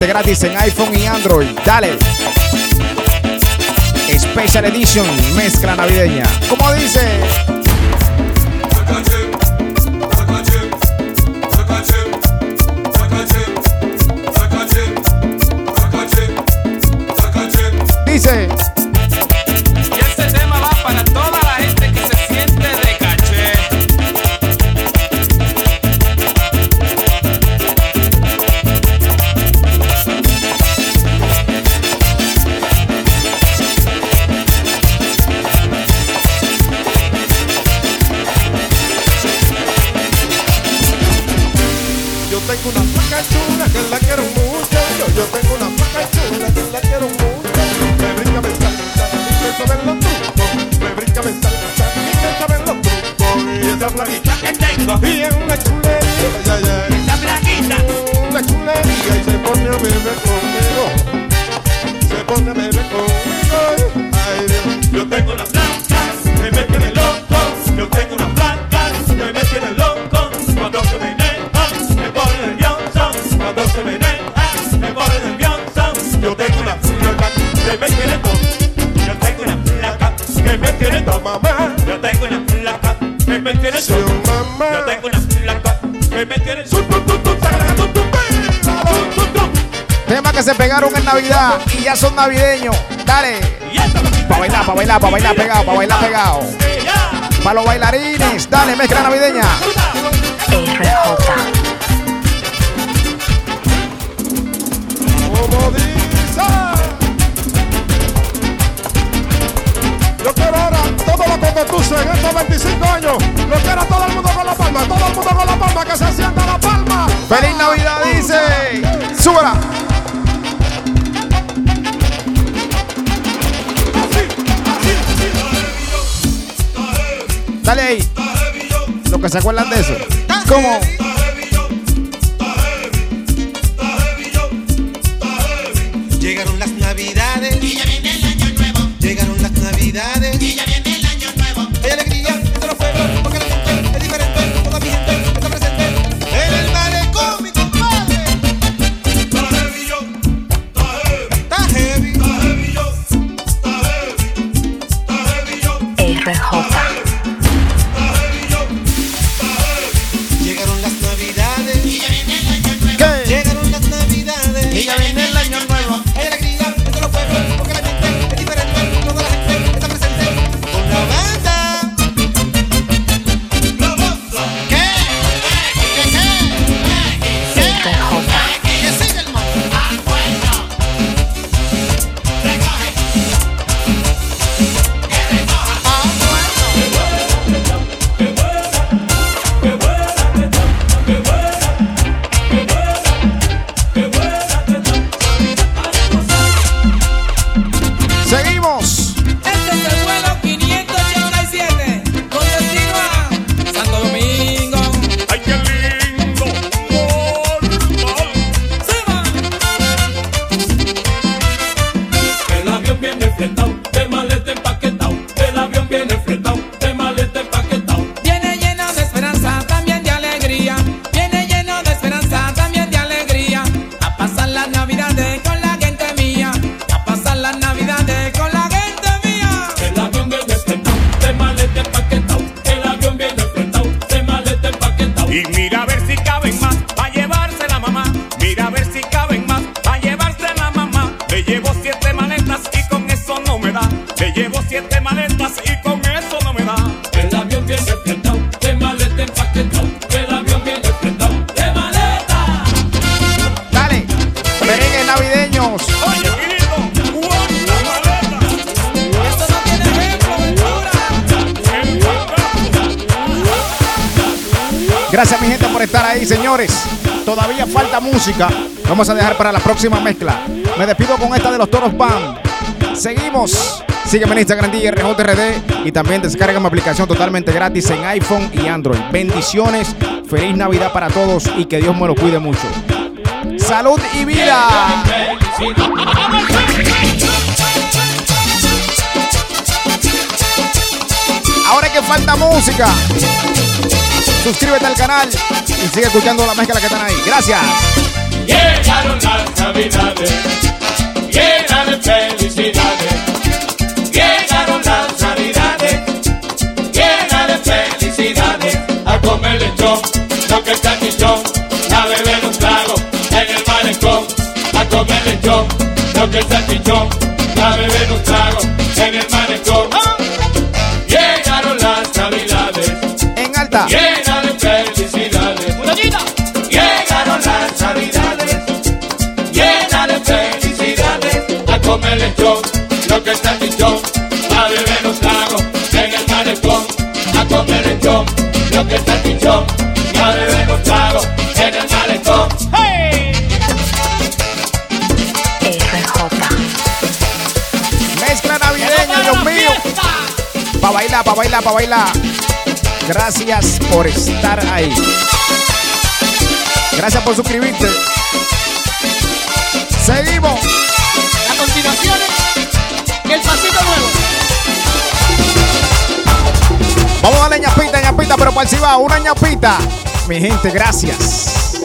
De Gratis en iPhone y Android. Dale. Special Edition, mezcla navideña. Como dice? que se pegaron en Navidad y ya son navideños. Dale. Pa' bailar, pa' bailar, pa' bailar pegado, pa' bailar pegado. Pa' los bailarines, dale, mezcla navideña. Como dice. Yo quiero ahora todo lo que conduce en estos 25 años. Lo quiero a todo el mundo con la palma, todo el mundo con la palma, que se sienta la palma. ¡Feliz Navidad! Dice. ¡Súbela! Dale ahí. Los que se acuerdan de eso. ¿Cómo? Sígueme en Instagram DJRJRD y también descarga mi aplicación totalmente gratis en iPhone y Android. Bendiciones, feliz Navidad para todos y que Dios me lo cuide mucho. Salud y vida. Ahora que falta música. Suscríbete al canal y sigue escuchando la mezcla que están ahí. Gracias. Llegaron las navidades, llenas de felicidades. Lechón, lo que está chichón, a beber un trago en el malecón. A comer lechón, lo que está chichón, a beber un trago en el malecón. Llegaron las navidades, En alta. llenas de felicidades. Llegaron las navidades, llenas de felicidades. A comer lechón, lo que está chichón, a beber un trago en el malecón. A comer lechón, lo que está Pa' bailar, pa' bailar. Gracias por estar ahí. Gracias por suscribirte. Seguimos. A continuación, el pasito nuevo. Vamos a darle ñapita, ñapita, pero para el Cibao, una ñapita. Mi gente, gracias.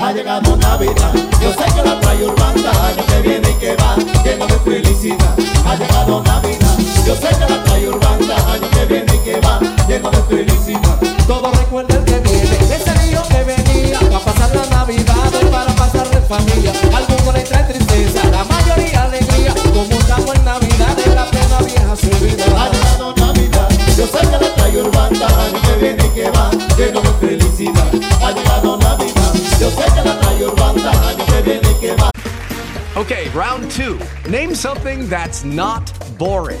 Ha llegado Navidad, yo sé que la trae Urbanda, año que viene y que va, lleno de felicidad. Ha llegado Navidad, yo sé que la trae Urbanda, año que viene y que va, lleno de felicidad. Todo recuerda el que viene, ese niño que venía a pasar la Navidad para pasar en familia. Algunos le trae tristeza, la mayoría alegría. Como estamos en Navidad, en la plena vieja se olvida. Ha llegado Navidad, yo sé que la trae Urbanda, año que viene y que va, lleno de felicidad. Ha llegado Navidad, yo sé que la trae Urbanda, año que viene y que va. Okay, round two. Name something that's not boring.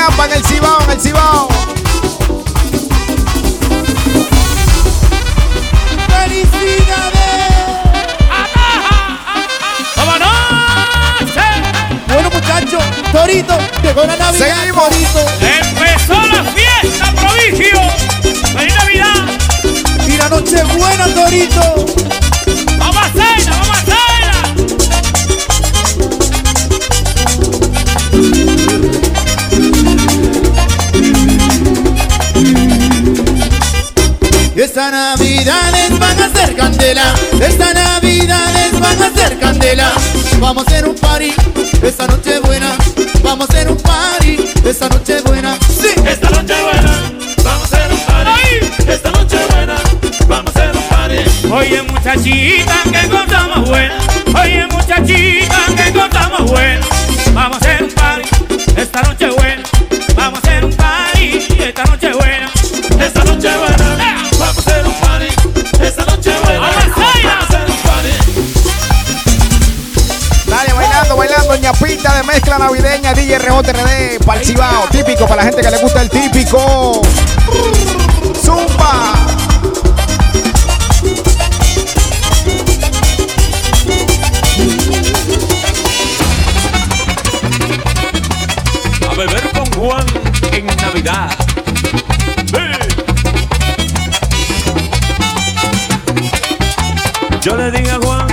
Ñapa en el Cibao, en el Cibao. Bueno, muchachos, Torito, llegó la Navidad. Seguimos. Torito. Empezó la fiesta, prodigio. ¡Feliz Navidad! Y la noche buena, Torito. ¡Vamos a cena, vamos Esta Navidades van a ser candela. Esta Navidades van a ser candela. Vamos a hacer un party esta noche buena. Vamos a hacer un party esta noche buena. Sí, Esta noche buena, vamos a hacer un party. Esta noche buena, vamos a hacer un party. Oye, muchachita, que cosa más buena. Oye, muchachita, bailando, bailando, ñapita de mezcla navideña, DJ Rebote RD, palcibao, típico para la gente que le gusta el típico. Zumba. A beber con Juan en Navidad. Yo le dije a Juan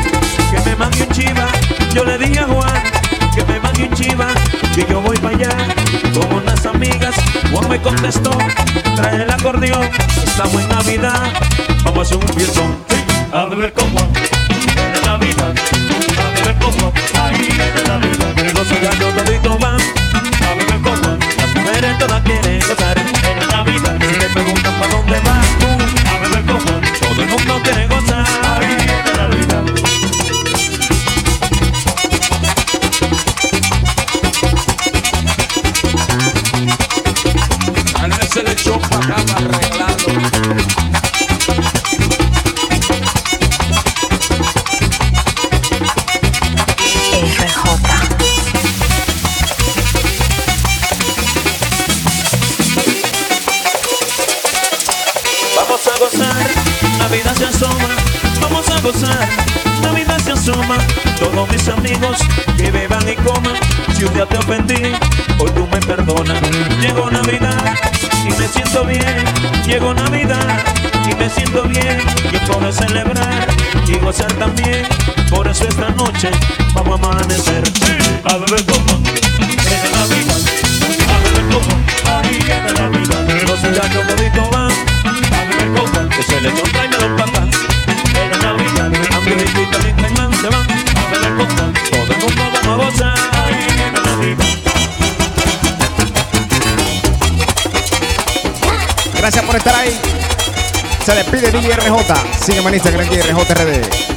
que me mande un chiva. Yo le dije a Juan chiva. Que yo voy para allá con unas amigas. Juan me contestó, trae el acordeón. Estamos en Navidad, vamos a hacer un fiestón. Sí, a beber con Juan. En Navidad, a beber con Juan. Ahí en Navidad. Los cigarros toditos van a beber con Juan. Las mujeres todas quieren gozar en Navidad. Si te preguntan para dónde vas tú, a beber con Juan. Todo el mundo quiere gozar Echó para acá despide DJ RJ. Sígueme en Instagram DJ